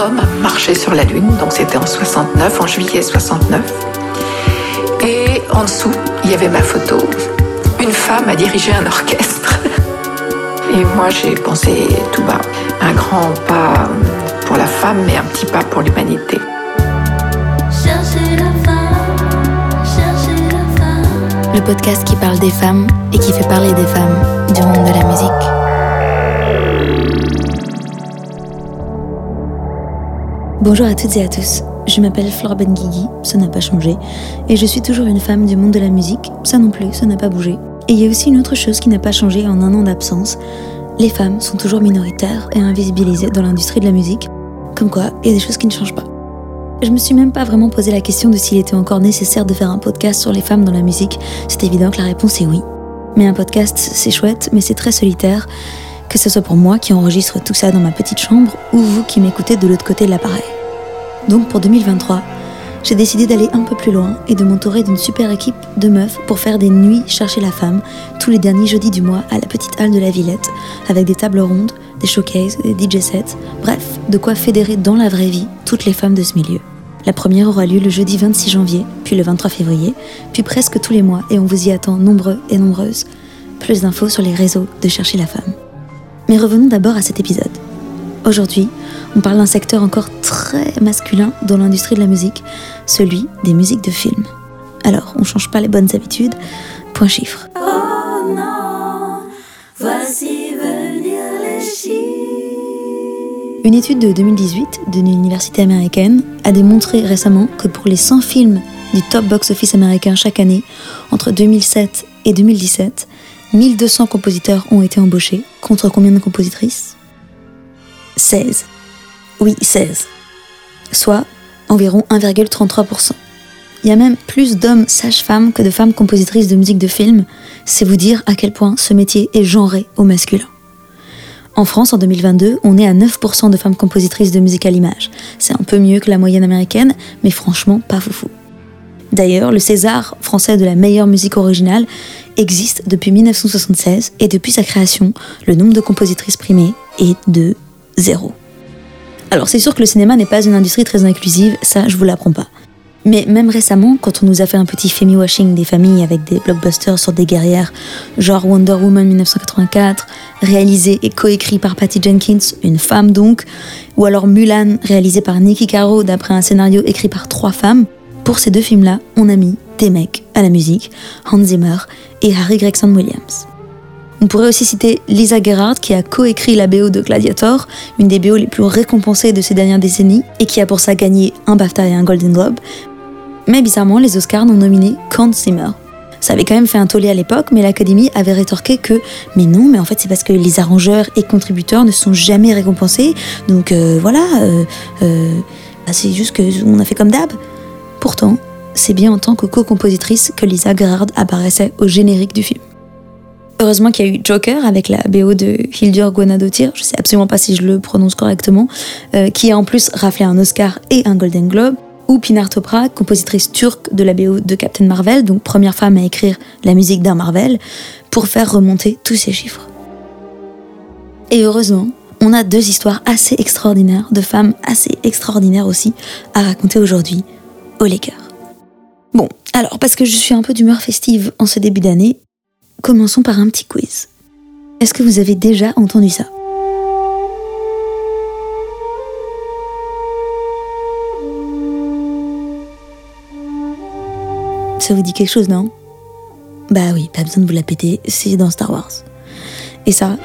homme marchait sur la Lune, donc c'était en 69, en juillet 69. Et en dessous, il y avait ma photo. Une femme a dirigé un orchestre. Et moi, j'ai pensé tout bas, un grand pas pour la femme, mais un petit pas pour l'humanité. Le podcast qui parle des femmes et qui fait parler des femmes du monde de la musique. Bonjour à toutes et à tous. Je m'appelle Flore Benguigui, ça n'a pas changé, et je suis toujours une femme du monde de la musique, ça non plus, ça n'a pas bougé. Et il y a aussi une autre chose qui n'a pas changé en un an d'absence. Les femmes sont toujours minoritaires et invisibilisées dans l'industrie de la musique. Comme quoi, il y a des choses qui ne changent pas. Je me suis même pas vraiment posé la question de s'il était encore nécessaire de faire un podcast sur les femmes dans la musique. C'est évident que la réponse est oui. Mais un podcast, c'est chouette, mais c'est très solitaire, que ce soit pour moi qui enregistre tout ça dans ma petite chambre ou vous qui m'écoutez de l'autre côté de l'appareil. Donc pour 2023, j'ai décidé d'aller un peu plus loin et de m'entourer d'une super équipe de meufs pour faire des nuits chercher la femme tous les derniers jeudis du mois à la petite halle de la Villette, avec des tables rondes, des showcases, des DJ sets, bref, de quoi fédérer dans la vraie vie toutes les femmes de ce milieu. La première aura lieu le jeudi 26 janvier, puis le 23 février, puis presque tous les mois et on vous y attend nombreux et nombreuses. Plus d'infos sur les réseaux de Chercher la femme. Mais revenons d'abord à cet épisode. Aujourd'hui, on parle d'un secteur encore très masculin dans l'industrie de la musique, celui des musiques de film. Alors, on change pas les bonnes habitudes, point chiffre. Oh non, voici venir les chiffres. Une étude de 2018 d'une université américaine a démontré récemment que pour les 100 films du top box-office américain chaque année, entre 2007 et 2017, 1200 compositeurs ont été embauchés, contre combien de compositrices? 16. Oui, 16. Soit environ 1,33%. Il y a même plus d'hommes sages-femmes que de femmes compositrices de musique de film. C'est vous dire à quel point ce métier est genré au masculin. En France, en 2022, on est à 9% de femmes compositrices de musique à l'image. C'est un peu mieux que la moyenne américaine, mais franchement pas foufou. D'ailleurs, le César français de la meilleure musique originale existe depuis 1976 et depuis sa création, le nombre de compositrices primées est de zéro. Alors c'est sûr que le cinéma n'est pas une industrie très inclusive, ça je vous l'apprends pas. Mais même récemment, quand on nous a fait un petit femi-washing des familles avec des blockbusters sur des guerrières, genre Wonder Woman 1984, réalisé et coécrit par Patty Jenkins, une femme donc, ou alors Mulan, réalisé par Nikki Caro d'après un scénario écrit par trois femmes, pour ces deux films-là, on a mis des mecs à la musique, Hans Zimmer et Harry Gregson Williams. On pourrait aussi citer Lisa Gerhardt qui a coécrit la BO de Gladiator, une des BO les plus récompensées de ces dernières décennies, et qui a pour ça gagné un BAFTA et un Golden Globe. Mais bizarrement, les Oscars n'ont nominé qu'Hans Zimmer. Ça avait quand même fait un tollé à l'époque, mais l'Académie avait rétorqué que mais non, mais en fait c'est parce que les arrangeurs et contributeurs ne sont jamais récompensés, donc euh, voilà, euh, euh, bah, c'est juste que on a fait comme d'hab. Pourtant, c'est bien en tant que co-compositrice que Lisa Gerhardt apparaissait au générique du film. Heureusement qu'il y a eu Joker avec la BO de Hildur Guðnadóttir, je sais absolument pas si je le prononce correctement, euh, qui a en plus raflé un Oscar et un Golden Globe, ou Pinar Toprak, compositrice turque de la BO de Captain Marvel, donc première femme à écrire la musique d'un Marvel, pour faire remonter tous ces chiffres. Et heureusement, on a deux histoires assez extraordinaires, de femmes assez extraordinaires aussi, à raconter aujourd'hui au. Bon, alors parce que je suis un peu d'humeur festive en ce début d'année, Commençons par un petit quiz. Est-ce que vous avez déjà entendu ça? Ça vous dit quelque chose, non? Bah oui, pas besoin de vous la péter, c'est dans Star Wars. Et ça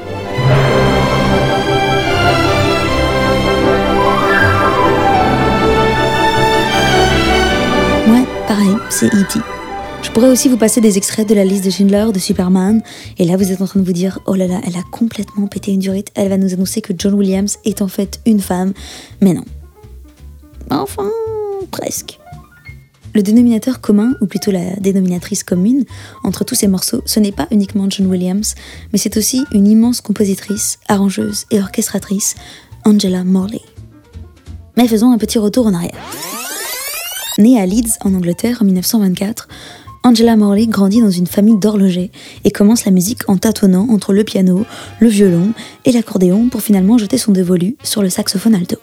c'est E.T. Je pourrais aussi vous passer des extraits de la liste de Schindler de Superman. Et là, vous êtes en train de vous dire, oh là là, elle a complètement pété une durite. Elle va nous annoncer que John Williams est en fait une femme. Mais non. Enfin, presque. Le dénominateur commun, ou plutôt la dénominatrice commune, entre tous ces morceaux, ce n'est pas uniquement John Williams, mais c'est aussi une immense compositrice, arrangeuse et orchestratrice, Angela Morley. Mais faisons un petit retour en arrière. Née à Leeds, en Angleterre, en 1924, Angela Morley grandit dans une famille d'horlogers et commence la musique en tâtonnant entre le piano, le violon et l'accordéon pour finalement jeter son dévolu sur le saxophone alto.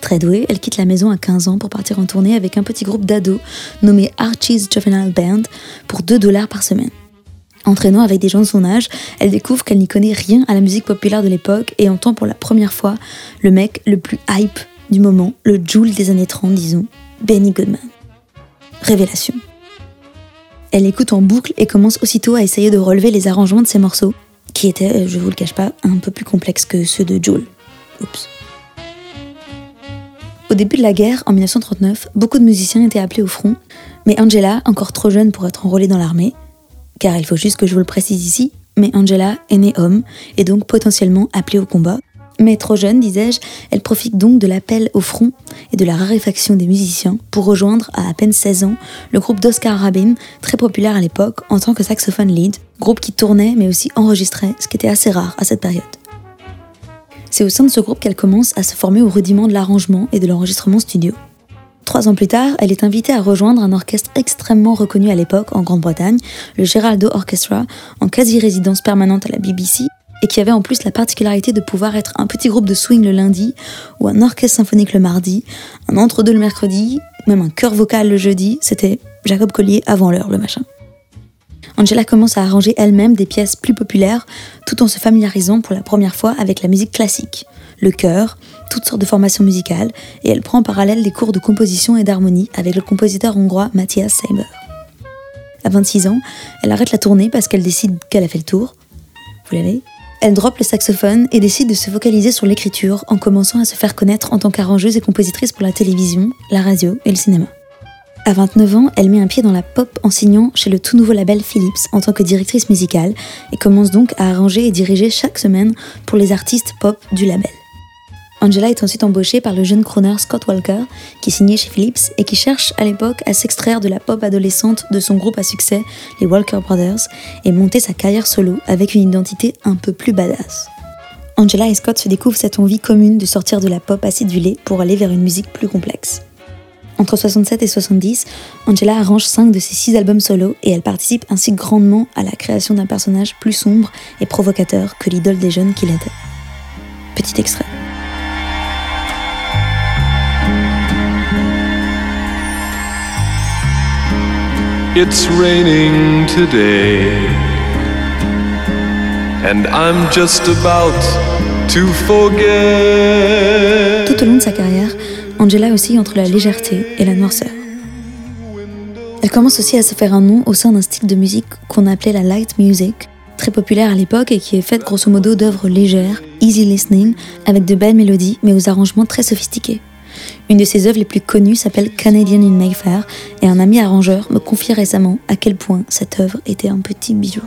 Très douée, elle quitte la maison à 15 ans pour partir en tournée avec un petit groupe d'ados nommé Archie's Juvenile Band pour 2 dollars par semaine. Entraînant avec des gens de son âge, elle découvre qu'elle n'y connaît rien à la musique populaire de l'époque et entend pour la première fois le mec le plus hype du moment, le Joule des années 30, disons, Benny Goodman. Révélation. Elle écoute en boucle et commence aussitôt à essayer de relever les arrangements de ses morceaux, qui étaient, je vous le cache pas, un peu plus complexes que ceux de Joule. Oups. Au début de la guerre, en 1939, beaucoup de musiciens étaient appelés au front, mais Angela, encore trop jeune pour être enrôlée dans l'armée, car il faut juste que je vous le précise ici, mais Angela est née homme et donc potentiellement appelée au combat. Mais trop jeune, disais-je, elle profite donc de l'appel au front et de la raréfaction des musiciens pour rejoindre à à peine 16 ans le groupe d'Oscar Rabin, très populaire à l'époque en tant que saxophone lead, groupe qui tournait mais aussi enregistrait, ce qui était assez rare à cette période. C'est au sein de ce groupe qu'elle commence à se former au rudiment de l'arrangement et de l'enregistrement studio. Trois ans plus tard, elle est invitée à rejoindre un orchestre extrêmement reconnu à l'époque en Grande-Bretagne, le Geraldo Orchestra, en quasi-résidence permanente à la BBC, et qui avait en plus la particularité de pouvoir être un petit groupe de swing le lundi, ou un orchestre symphonique le mardi, un entre-deux le mercredi, même un chœur vocal le jeudi, c'était Jacob Collier avant l'heure le machin. Angela commence à arranger elle-même des pièces plus populaires tout en se familiarisant pour la première fois avec la musique classique, le chœur, toutes sortes de formations musicales, et elle prend en parallèle des cours de composition et d'harmonie avec le compositeur hongrois Matthias Seiber. À 26 ans, elle arrête la tournée parce qu'elle décide qu'elle a fait le tour. Vous l'avez Elle drop le saxophone et décide de se focaliser sur l'écriture en commençant à se faire connaître en tant qu'arrangeuse et compositrice pour la télévision, la radio et le cinéma. À 29 ans, elle met un pied dans la pop en signant chez le tout nouveau label Philips en tant que directrice musicale et commence donc à arranger et diriger chaque semaine pour les artistes pop du label. Angela est ensuite embauchée par le jeune crooner Scott Walker, qui signait chez Philips et qui cherche à l'époque à s'extraire de la pop adolescente de son groupe à succès, les Walker Brothers, et monter sa carrière solo avec une identité un peu plus badass. Angela et Scott se découvrent cette envie commune de sortir de la pop acidulée pour aller vers une musique plus complexe. Entre 67 et 70, Angela arrange 5 de ses 6 albums solo et elle participe ainsi grandement à la création d'un personnage plus sombre et provocateur que l'idole des jeunes qu'il était. Petit extrait. It's raining today, and I'm just about to forget. Tout au long de sa carrière, Angela oscille entre la légèreté et la noirceur. Elle commence aussi à se faire un nom au sein d'un style de musique qu'on appelait la light music, très populaire à l'époque et qui est faite grosso modo d'œuvres légères, easy listening, avec de belles mélodies mais aux arrangements très sophistiqués. Une de ses œuvres les plus connues s'appelle Canadian in Mayfair et un ami arrangeur me confie récemment à quel point cette œuvre était un petit bijou.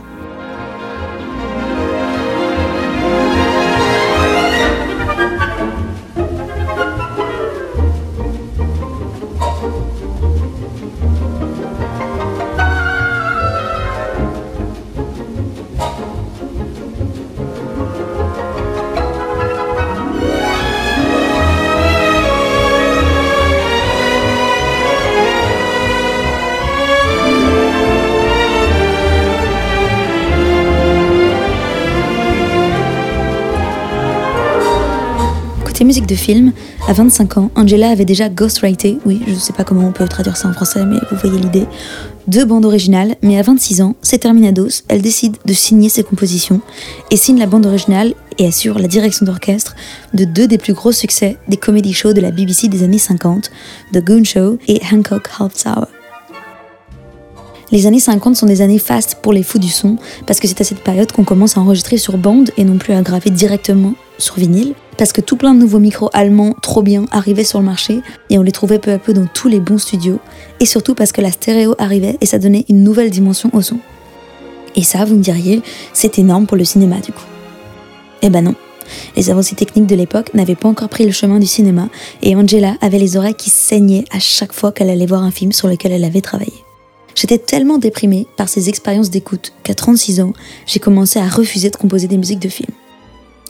Musique de film, à 25 ans, Angela avait déjà ghostwrité, oui, je ne sais pas comment on peut traduire ça en français, mais vous voyez l'idée, deux bandes originales, mais à 26 ans, c'est Terminados, elle décide de signer ses compositions et signe la bande originale et assure la direction d'orchestre de deux des plus gros succès des comedy shows de la BBC des années 50, The Goon Show et Hancock Half Hour. Les années 50 sont des années fastes pour les fous du son, parce que c'est à cette période qu'on commence à enregistrer sur bande et non plus à graver directement sur vinyle, parce que tout plein de nouveaux micros allemands trop bien arrivaient sur le marché et on les trouvait peu à peu dans tous les bons studios, et surtout parce que la stéréo arrivait et ça donnait une nouvelle dimension au son. Et ça, vous me diriez, c'est énorme pour le cinéma du coup. Eh ben non. Les avancées techniques de l'époque n'avaient pas encore pris le chemin du cinéma et Angela avait les oreilles qui saignaient à chaque fois qu'elle allait voir un film sur lequel elle avait travaillé. J'étais tellement déprimée par ces expériences d'écoute qu'à 36 ans, j'ai commencé à refuser de composer des musiques de films.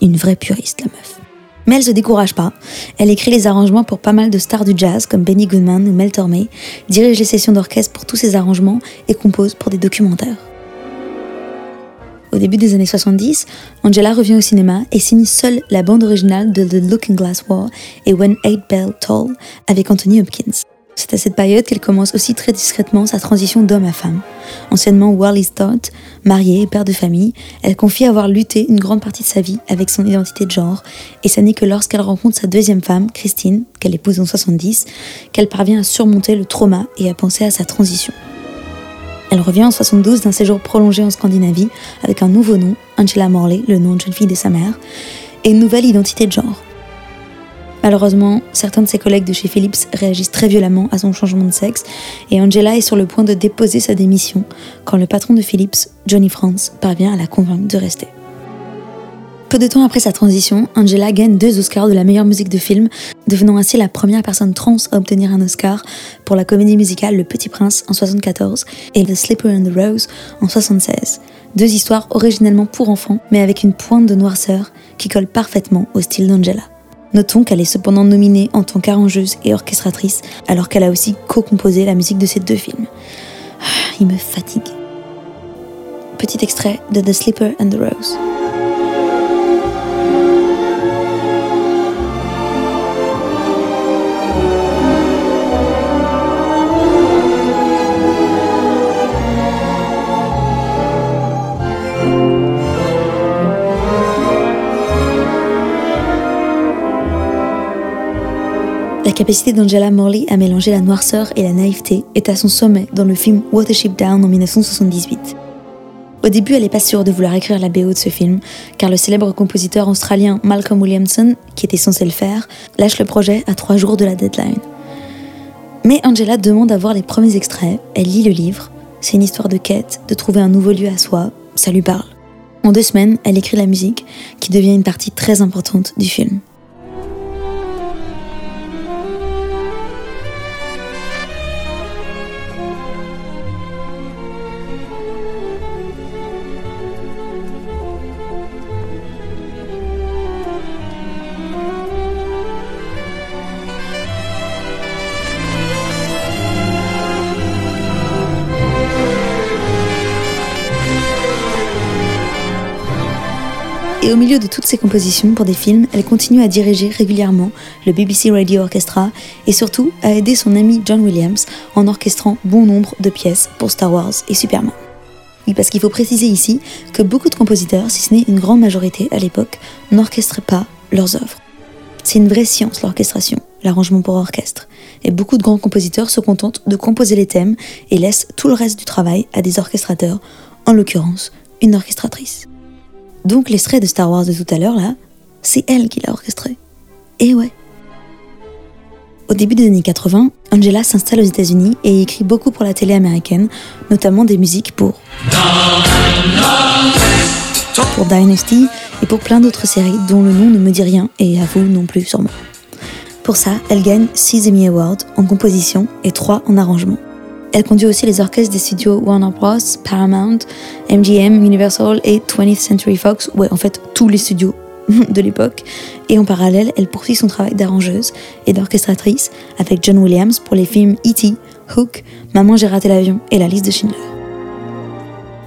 Une vraie puriste, la meuf. Mais elle se décourage pas. Elle écrit les arrangements pour pas mal de stars du jazz comme Benny Goodman ou Mel Tormé, dirige les sessions d'orchestre pour tous ses arrangements et compose pour des documentaires. Au Au début des années 70, Angela revient au cinéma et signe seule la bande originale de The Looking Glass War et When Eight Bell Toll avec Anthony Hopkins. C'est à cette période qu'elle commence aussi très discrètement sa transition d'homme à femme. Anciennement Wally Stott, mariée et père de famille, elle confie avoir lutté une grande partie de sa vie avec son identité de genre, et ce n'est que lorsqu'elle rencontre sa deuxième femme, Christine, qu'elle épouse en 70, qu'elle parvient à surmonter le trauma et à penser à sa transition. Elle revient en 72 d'un séjour prolongé en Scandinavie avec un nouveau nom, Angela Morley, le nom de jeune fille de sa mère, et une nouvelle identité de genre. Malheureusement, certains de ses collègues de chez Philips réagissent très violemment à son changement de sexe et Angela est sur le point de déposer sa démission quand le patron de Philips, Johnny Franz, parvient à la convaincre de rester. Peu de temps après sa transition, Angela gagne deux Oscars de la meilleure musique de film, devenant ainsi la première personne trans à obtenir un Oscar pour la comédie musicale Le Petit Prince en 74 et The Slipper and the Rose en 76. Deux histoires originellement pour enfants, mais avec une pointe de noirceur qui colle parfaitement au style d'Angela. Notons qu'elle est cependant nominée en tant qu'arrangeuse et orchestratrice, alors qu'elle a aussi co-composé la musique de ces deux films. Ah, il me fatigue. Petit extrait de The Slipper and the Rose. La capacité d'Angela Morley à mélanger la noirceur et la naïveté est à son sommet dans le film Watership Down en 1978. Au début, elle n'est pas sûre de vouloir écrire la BO de ce film, car le célèbre compositeur australien Malcolm Williamson, qui était censé le faire, lâche le projet à trois jours de la deadline. Mais Angela demande à voir les premiers extraits, elle lit le livre, c'est une histoire de quête, de trouver un nouveau lieu à soi, ça lui parle. En deux semaines, elle écrit la musique, qui devient une partie très importante du film. Et au milieu de toutes ces compositions pour des films, elle continue à diriger régulièrement le BBC Radio Orchestra et surtout à aider son ami John Williams en orchestrant bon nombre de pièces pour Star Wars et Superman. Oui, parce qu'il faut préciser ici que beaucoup de compositeurs, si ce n'est une grande majorité à l'époque, n'orchestrent pas leurs œuvres. C'est une vraie science l'orchestration, l'arrangement pour orchestre. Et beaucoup de grands compositeurs se contentent de composer les thèmes et laissent tout le reste du travail à des orchestrateurs, en l'occurrence une orchestratrice. Donc l'extrait de Star Wars de tout à l'heure, là, c'est elle qui l'a orchestré. Et ouais. Au début des années 80, Angela s'installe aux États-Unis et écrit beaucoup pour la télé américaine, notamment des musiques pour pour Dynasty et pour plein d'autres séries dont le nom ne me dit rien et à vous non plus sûrement. Pour ça, elle gagne 6 Emmy Awards en composition et 3 en arrangement. Elle conduit aussi les orchestres des studios Warner Bros, Paramount, MGM, Universal et 20th Century Fox, ouais en fait tous les studios de l'époque. Et en parallèle, elle poursuit son travail d'arrangeuse et d'orchestratrice avec John Williams pour les films E.T., Hook, Maman j'ai raté l'avion et La liste de Schindler.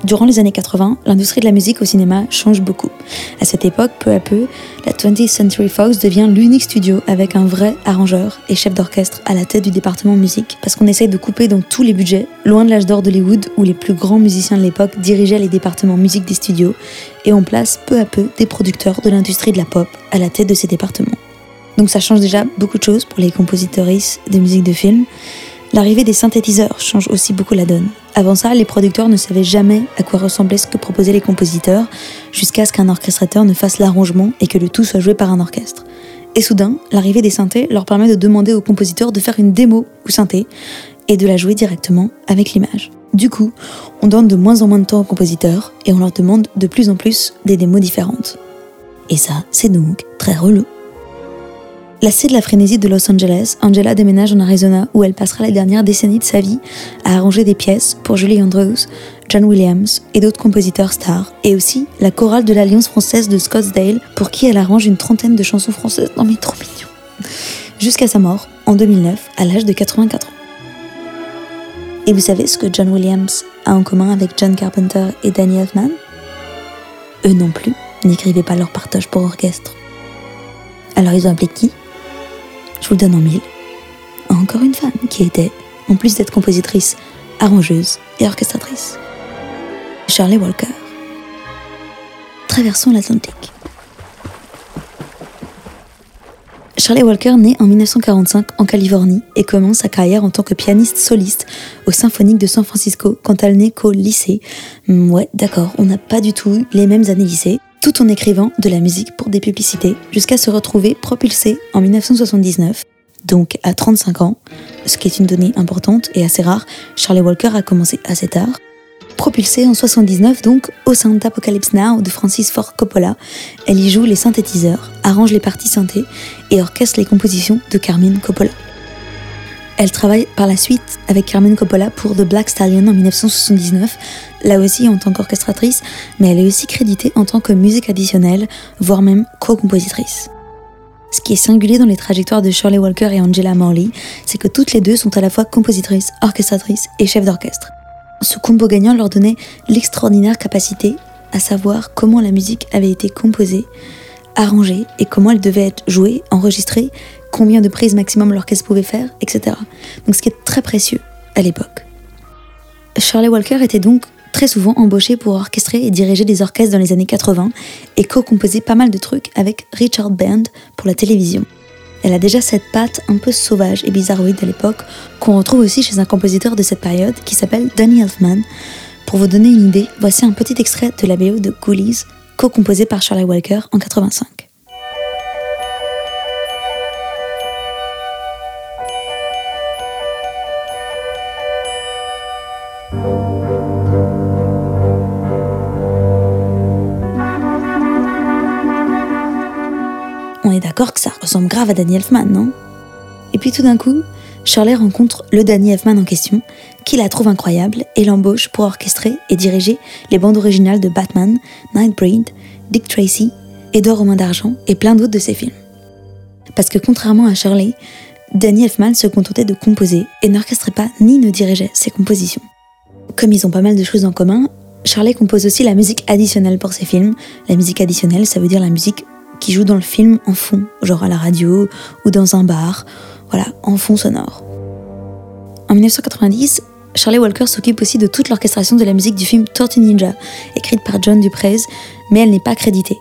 Durant les années 80, l'industrie de la musique au cinéma change beaucoup. À cette époque, peu à peu, la 20th Century Fox devient l'unique studio avec un vrai arrangeur et chef d'orchestre à la tête du département musique, parce qu'on essaye de couper dans tous les budgets, loin de l'âge d'or d'Hollywood où les plus grands musiciens de l'époque dirigeaient les départements musique des studios, et on place peu à peu des producteurs de l'industrie de la pop à la tête de ces départements. Donc ça change déjà beaucoup de choses pour les compositeuristes de musique de film. L'arrivée des synthétiseurs change aussi beaucoup la donne. Avant ça, les producteurs ne savaient jamais à quoi ressemblait ce que proposaient les compositeurs, jusqu'à ce qu'un orchestrateur ne fasse l'arrangement et que le tout soit joué par un orchestre. Et soudain, l'arrivée des synthés leur permet de demander aux compositeurs de faire une démo ou synthé et de la jouer directement avec l'image. Du coup, on donne de moins en moins de temps aux compositeurs et on leur demande de plus en plus des démos différentes. Et ça, c'est donc très relou. Lassée de la frénésie de Los Angeles, Angela déménage en Arizona où elle passera les dernières décennies de sa vie à arranger des pièces pour Julie Andrews, John Williams et d'autres compositeurs stars, et aussi la chorale de l'Alliance française de Scottsdale pour qui elle arrange une trentaine de chansons françaises. Non mais trop mignon Jusqu'à sa mort, en 2009, à l'âge de 84 ans. Et vous savez ce que John Williams a en commun avec John Carpenter et Danny Elfman? Eux non plus, n'écrivaient pas leur partage pour orchestre. Alors ils ont appelé qui? Je vous le donne en mille. Encore une femme qui était, en plus d'être compositrice, arrangeuse et orchestratrice. Charlie Walker. Traversons l'Atlantique. Charlie Walker naît en 1945 en Californie et commence sa carrière en tant que pianiste soliste au Symphonique de San Francisco quand elle n'est qu'au lycée. Hmm, ouais, d'accord, on n'a pas du tout les mêmes années lycée, tout en écrivant de la musique pour des publicités, jusqu'à se retrouver propulsée en 1979 donc à 35 ans, ce qui est une donnée importante et assez rare, Charlie Walker a commencé assez tard. Propulsée en 79 donc au sein d'Apocalypse Now de Francis Ford Coppola, elle y joue les synthétiseurs, arrange les parties synthé et orchestre les compositions de Carmine Coppola. Elle travaille par la suite avec Carmine Coppola pour The Black Stallion en 1979, là aussi en tant qu'orchestratrice, mais elle est aussi créditée en tant que musique additionnelle, voire même co-compositrice. Ce qui est singulier dans les trajectoires de Shirley Walker et Angela Morley, c'est que toutes les deux sont à la fois compositrices, orchestratrices et chefs d'orchestre. Ce combo gagnant leur donnait l'extraordinaire capacité à savoir comment la musique avait été composée, arrangée et comment elle devait être jouée, enregistrée, combien de prises maximum l'orchestre pouvait faire, etc. Donc ce qui est très précieux à l'époque. Shirley Walker était donc très souvent embauchée pour orchestrer et diriger des orchestres dans les années 80 et co-composer pas mal de trucs avec Richard Band pour la télévision. Elle a déjà cette patte un peu sauvage et bizarroïde à l'époque qu'on retrouve aussi chez un compositeur de cette période qui s'appelle Danny Elfman. Pour vous donner une idée, voici un petit extrait de la BO de Ghoulies, co-composé par Charlie Walker en 85. Que ça ressemble grave à Danny Elfman, non? Et puis tout d'un coup, Shirley rencontre le Danny Elfman en question, qui la trouve incroyable et l'embauche pour orchestrer et diriger les bandes originales de Batman, Nightbreed, Dick Tracy, Edouard Romain d'Argent et plein d'autres de ses films. Parce que contrairement à Shirley, Danny Elfman se contentait de composer et n'orchestrait pas ni ne dirigeait ses compositions. Comme ils ont pas mal de choses en commun, Shirley compose aussi la musique additionnelle pour ses films. La musique additionnelle, ça veut dire la musique qui joue dans le film en fond, genre à la radio ou dans un bar, voilà, en fond sonore. En 1990, Charlie Walker s'occupe aussi de toute l'orchestration de la musique du film Tortue Ninja, écrite par John Duprez, mais elle n'est pas créditée.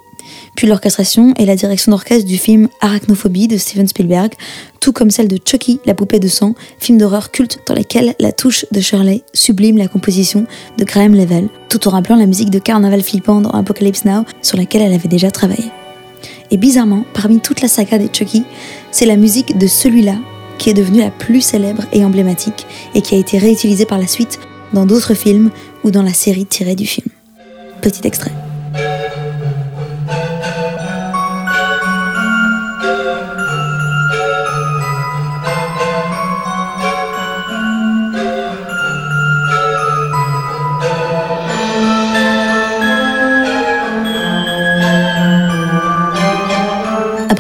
Puis l'orchestration et la direction d'orchestre du film Arachnophobie de Steven Spielberg, tout comme celle de Chucky, la poupée de sang, film d'horreur culte dans lequel la touche de Shirley sublime la composition de Graham Level, tout en rappelant la musique de Carnaval flippant dans Apocalypse Now sur laquelle elle avait déjà travaillé. Et bizarrement, parmi toute la saga des Chucky, c'est la musique de celui-là qui est devenue la plus célèbre et emblématique et qui a été réutilisée par la suite dans d'autres films ou dans la série tirée du film. Petit extrait.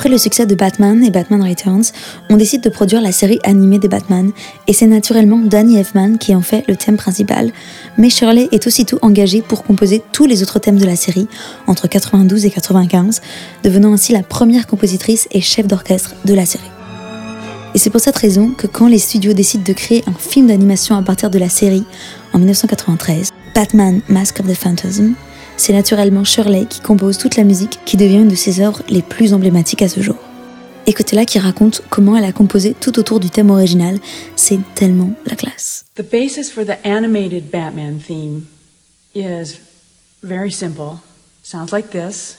Après le succès de Batman et Batman Returns, on décide de produire la série animée des Batman, et c'est naturellement Danny Elfman qui en fait le thème principal, mais Shirley est aussitôt engagée pour composer tous les autres thèmes de la série, entre 92 et 95, devenant ainsi la première compositrice et chef d'orchestre de la série. Et c'est pour cette raison que quand les studios décident de créer un film d'animation à partir de la série, en 1993, Batman Mask of the Phantasm, c'est naturellement Shirley qui compose toute la musique qui devient une de ses œuvres les plus emblématiques à ce jour. Écoutez-la qui raconte comment elle a composé tout autour du thème original, c'est tellement la classe. The basis for the animated Batman theme is very simple. Sounds like this.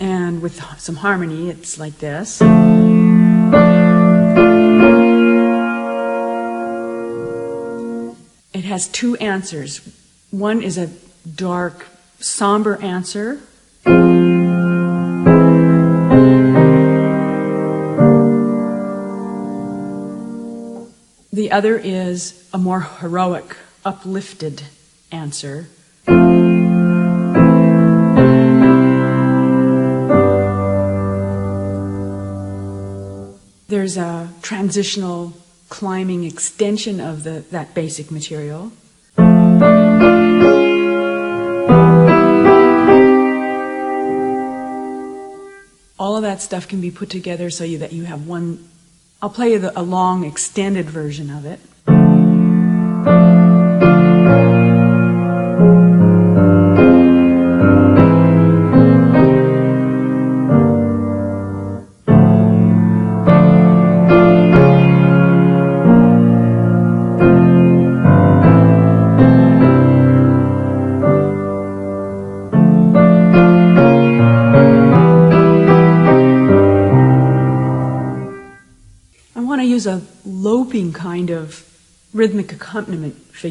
And with some harmony, it's like this. Has two answers. One is a dark, somber answer. The other is a more heroic, uplifted answer. There's a transitional climbing extension of the, that basic material. All of that stuff can be put together so you, that you have one. I'll play you the, a long extended version of it.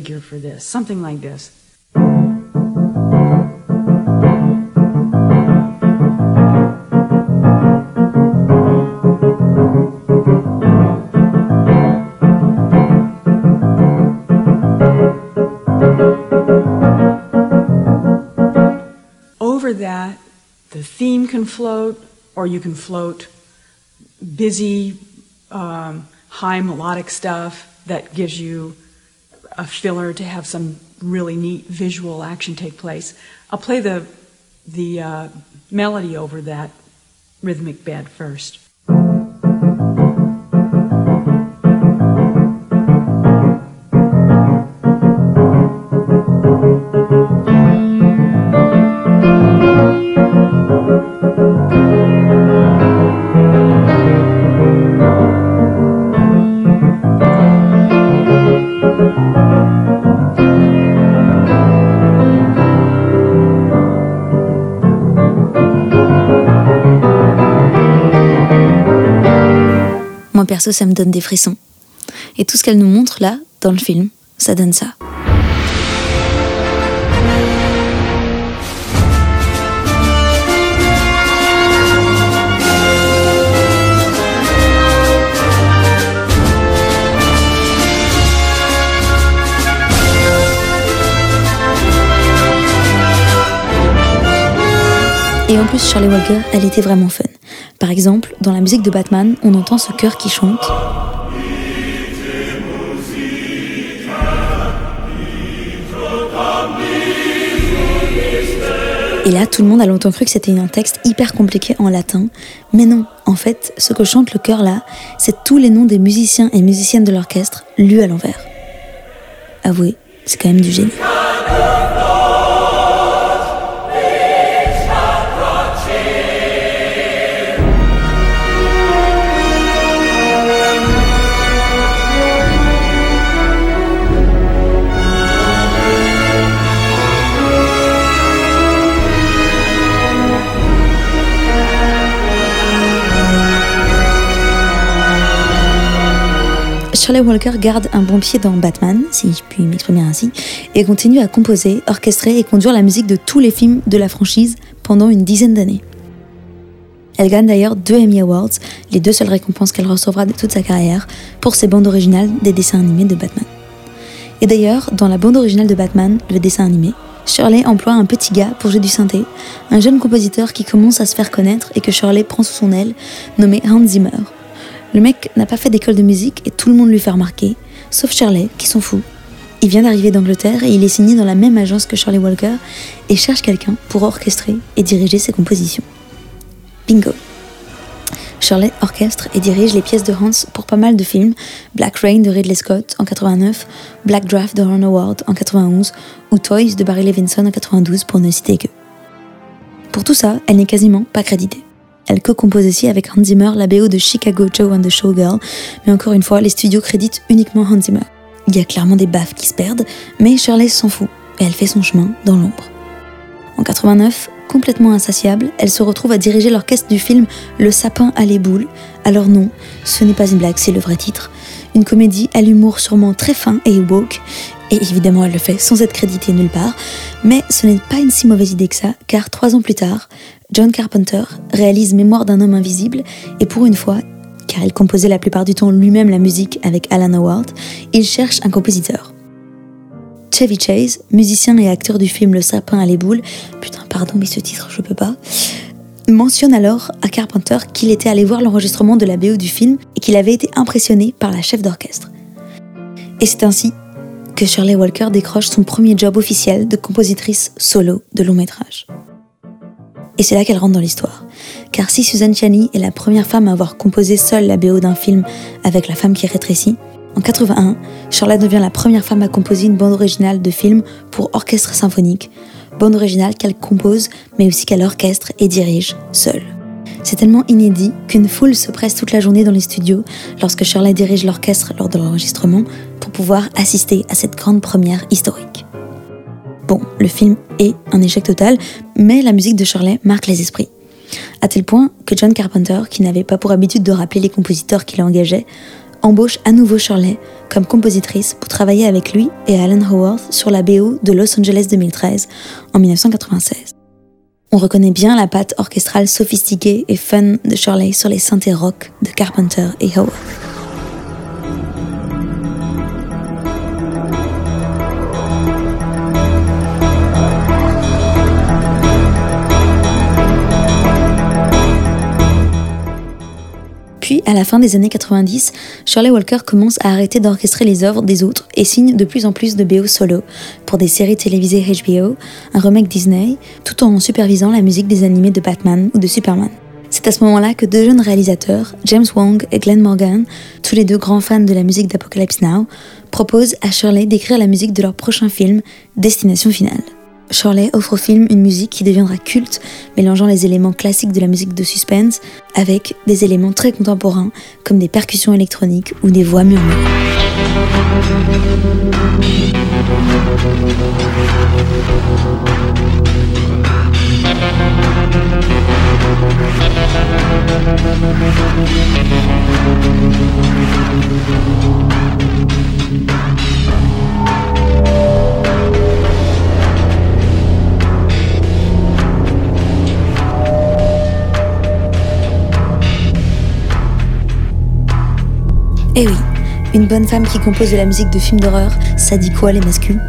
Figure for this, something like this. Over that, the theme can float, or you can float busy um, high melodic stuff that gives you a filler to have some really neat visual action take place. I'll play the the uh, melody over that rhythmic bed first. Perso, ça me donne des frissons. Et tout ce qu'elle nous montre là, dans le film, ça donne ça. Et en plus, Charlie Walker, elle était vraiment fun. Par exemple, dans la musique de Batman, on entend ce chœur qui chante. Et là, tout le monde a longtemps cru que c'était un texte hyper compliqué en latin. Mais non, en fait, ce que chante le chœur là, c'est tous les noms des musiciens et musiciennes de l'orchestre lus à l'envers. Avouez, c'est quand même du génie. Charlie Walker garde un bon pied dans Batman, si je puis m'exprimer ainsi, et continue à composer, orchestrer et conduire la musique de tous les films de la franchise pendant une dizaine d'années. Elle gagne d'ailleurs deux Emmy Awards, les deux seules récompenses qu'elle recevra de toute sa carrière, pour ses bandes originales des dessins animés de Batman. Et d'ailleurs, dans la bande originale de Batman, le dessin animé, Shirley emploie un petit gars pour jouer du synthé, un jeune compositeur qui commence à se faire connaître et que Shirley prend sous son aile, nommé Hans Zimmer, le mec n'a pas fait d'école de musique et tout le monde lui fait remarquer, sauf Shirley, qui s'en fout. Il vient d'arriver d'Angleterre et il est signé dans la même agence que Charlie Walker et cherche quelqu'un pour orchestrer et diriger ses compositions. Bingo. Shirley orchestre et dirige les pièces de Hans pour pas mal de films, Black Rain de Ridley Scott en 89, Black Draft de Ron Howard en 91 ou Toys de Barry Levinson en 92 pour ne citer que. Pour tout ça, elle n'est quasiment pas créditée. Elle co-compose aussi avec Hans Zimmer la BO de Chicago Joe and the Showgirl, mais encore une fois, les studios créditent uniquement Hans Zimmer. Il y a clairement des baffes qui se perdent, mais Shirley s'en fout et elle fait son chemin dans l'ombre. En 89, complètement insatiable, elle se retrouve à diriger l'orchestre du film Le sapin à les boules. Alors non, ce n'est pas une blague, c'est le vrai titre. Une comédie à l'humour sûrement très fin et woke, et évidemment elle le fait sans être créditée nulle part, mais ce n'est pas une si mauvaise idée que ça, car trois ans plus tard, John Carpenter réalise Mémoire d'un homme invisible. Et pour une fois, car il composait la plupart du temps lui-même la musique avec Alan Howard, il cherche un compositeur. Chevy Chase, musicien et acteur du film Le sapin à les boules, putain pardon mais ce titre je peux pas, mentionne alors à Carpenter qu'il était allé voir l'enregistrement de la BO du film et qu'il avait été impressionné par la chef d'orchestre. Et c'est ainsi que Shirley Walker décroche son premier job officiel de compositrice solo de long métrage. Et c'est là qu'elle rentre dans l'histoire. Car si Suzanne Chani est la première femme à avoir composé seule la BO d'un film avec La femme qui rétrécit, en 81, Shirley devient la première femme à composer une bande originale de film pour orchestre symphonique, bande originale qu'elle compose mais aussi qu'elle orchestre et dirige seule. C'est tellement inédit qu'une foule se presse toute la journée dans les studios lorsque Shirley dirige l'orchestre lors de l'enregistrement pour pouvoir assister à cette grande première historique. Bon, le film est un échec total, mais la musique de Shirley marque les esprits. À tel point que John Carpenter, qui n'avait pas pour habitude de rappeler les compositeurs qu'il engageait, embauche à nouveau Shirley comme compositrice pour travailler avec lui et Alan Howarth sur la BO de Los Angeles 2013 en 1996. On reconnaît bien la patte orchestrale sophistiquée et fun de Shirley sur les synthés rock de Carpenter et Howarth. À la fin des années 90, Shirley Walker commence à arrêter d'orchestrer les œuvres des autres et signe de plus en plus de BO solo pour des séries télévisées HBO, un remake Disney, tout en supervisant la musique des animés de Batman ou de Superman. C'est à ce moment-là que deux jeunes réalisateurs, James Wong et Glenn Morgan, tous les deux grands fans de la musique d'Apocalypse Now, proposent à Shirley d'écrire la musique de leur prochain film, Destination Finale. Shirley offre au film une musique qui deviendra culte, mélangeant les éléments classiques de la musique de suspense avec des éléments très contemporains comme des percussions électroniques ou des voix murmurées. Une bonne femme qui compose de la musique de films d'horreur, ça dit quoi les masculins?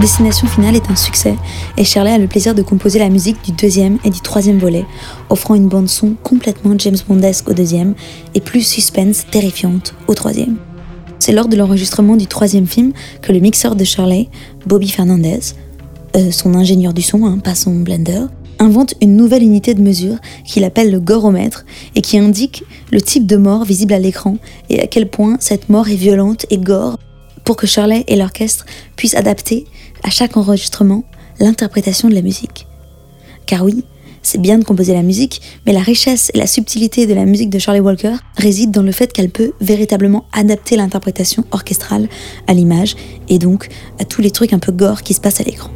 Destination finale est un succès et Shirley a le plaisir de composer la musique du deuxième et du troisième volet, offrant une bande son complètement James Bondesque au deuxième et plus suspense terrifiante au troisième. C'est lors de l'enregistrement du troisième film que le mixeur de Shirley, Bobby Fernandez, euh, son ingénieur du son, hein, pas son blender, invente une nouvelle unité de mesure qu'il appelle le goromètre et qui indique le type de mort visible à l'écran et à quel point cette mort est violente et gore pour que Shirley et l'orchestre puissent adapter à chaque enregistrement l'interprétation de la musique. Car oui, c'est bien de composer la musique, mais la richesse et la subtilité de la musique de Charlie Walker résident dans le fait qu'elle peut véritablement adapter l'interprétation orchestrale à l'image et donc à tous les trucs un peu gore qui se passent à l'écran.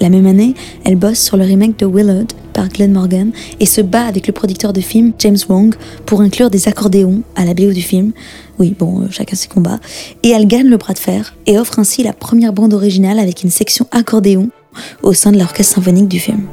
La même année, elle bosse sur le remake de Willard par Glenn Morgan et se bat avec le producteur de film James Wong pour inclure des accordéons à la BO du film. Oui, bon, euh, chacun ses combats. Et elle gagne le bras de fer et offre ainsi la première bande originale avec une section accordéon au sein de l'orchestre symphonique du film.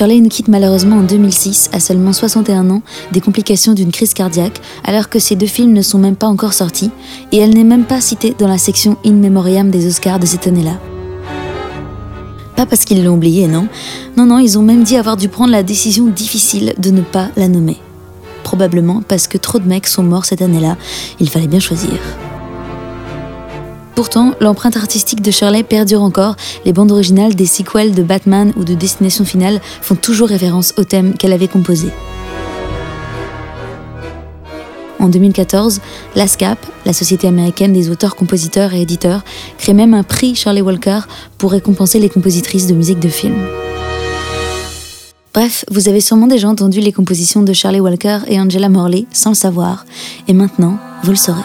Shirley nous quitte malheureusement en 2006, à seulement 61 ans, des complications d'une crise cardiaque, alors que ces deux films ne sont même pas encore sortis, et elle n'est même pas citée dans la section In Memoriam des Oscars de cette année-là. Pas parce qu'ils l'ont oublié, non. Non, non, ils ont même dit avoir dû prendre la décision difficile de ne pas la nommer. Probablement parce que trop de mecs sont morts cette année-là, il fallait bien choisir. Pourtant, l'empreinte artistique de Shirley perdure encore. Les bandes originales des sequels de Batman ou de Destination Finale font toujours référence au thème qu'elle avait composé. En 2014, l'ASCAP, la Société américaine des auteurs, compositeurs et éditeurs, crée même un prix Shirley Walker pour récompenser les compositrices de musique de film. Bref, vous avez sûrement déjà entendu les compositions de Shirley Walker et Angela Morley sans le savoir, et maintenant, vous le saurez.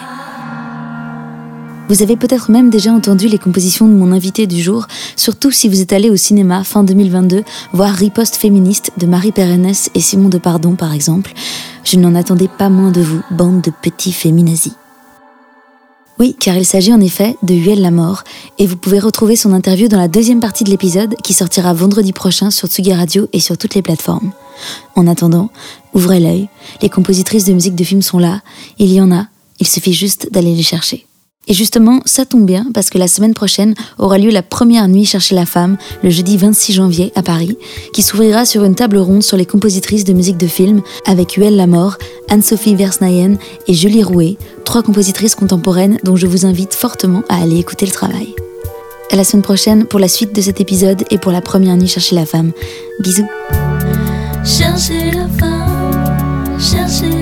Vous avez peut-être même déjà entendu les compositions de mon invité du jour, surtout si vous êtes allé au cinéma fin 2022 voir Riposte féministe de Marie Pérennes et Simon Depardon par exemple. Je n'en attendais pas moins de vous, bande de petits féminazis. Oui, car il s'agit en effet de Huel la mort, et vous pouvez retrouver son interview dans la deuxième partie de l'épisode qui sortira vendredi prochain sur Tsugi Radio et sur toutes les plateformes. En attendant, ouvrez l'œil, les compositrices de musique de film sont là, il y en a, il suffit juste d'aller les chercher. Et justement, ça tombe bien parce que la semaine prochaine aura lieu la première nuit chercher la femme, le jeudi 26 janvier à Paris, qui s'ouvrira sur une table ronde sur les compositrices de musique de film avec Huel Lamor, Anne-Sophie Versnayen et Julie Rouet, trois compositrices contemporaines dont je vous invite fortement à aller écouter le travail. À la semaine prochaine pour la suite de cet épisode et pour la première nuit chercher la femme. Bisous. Chercher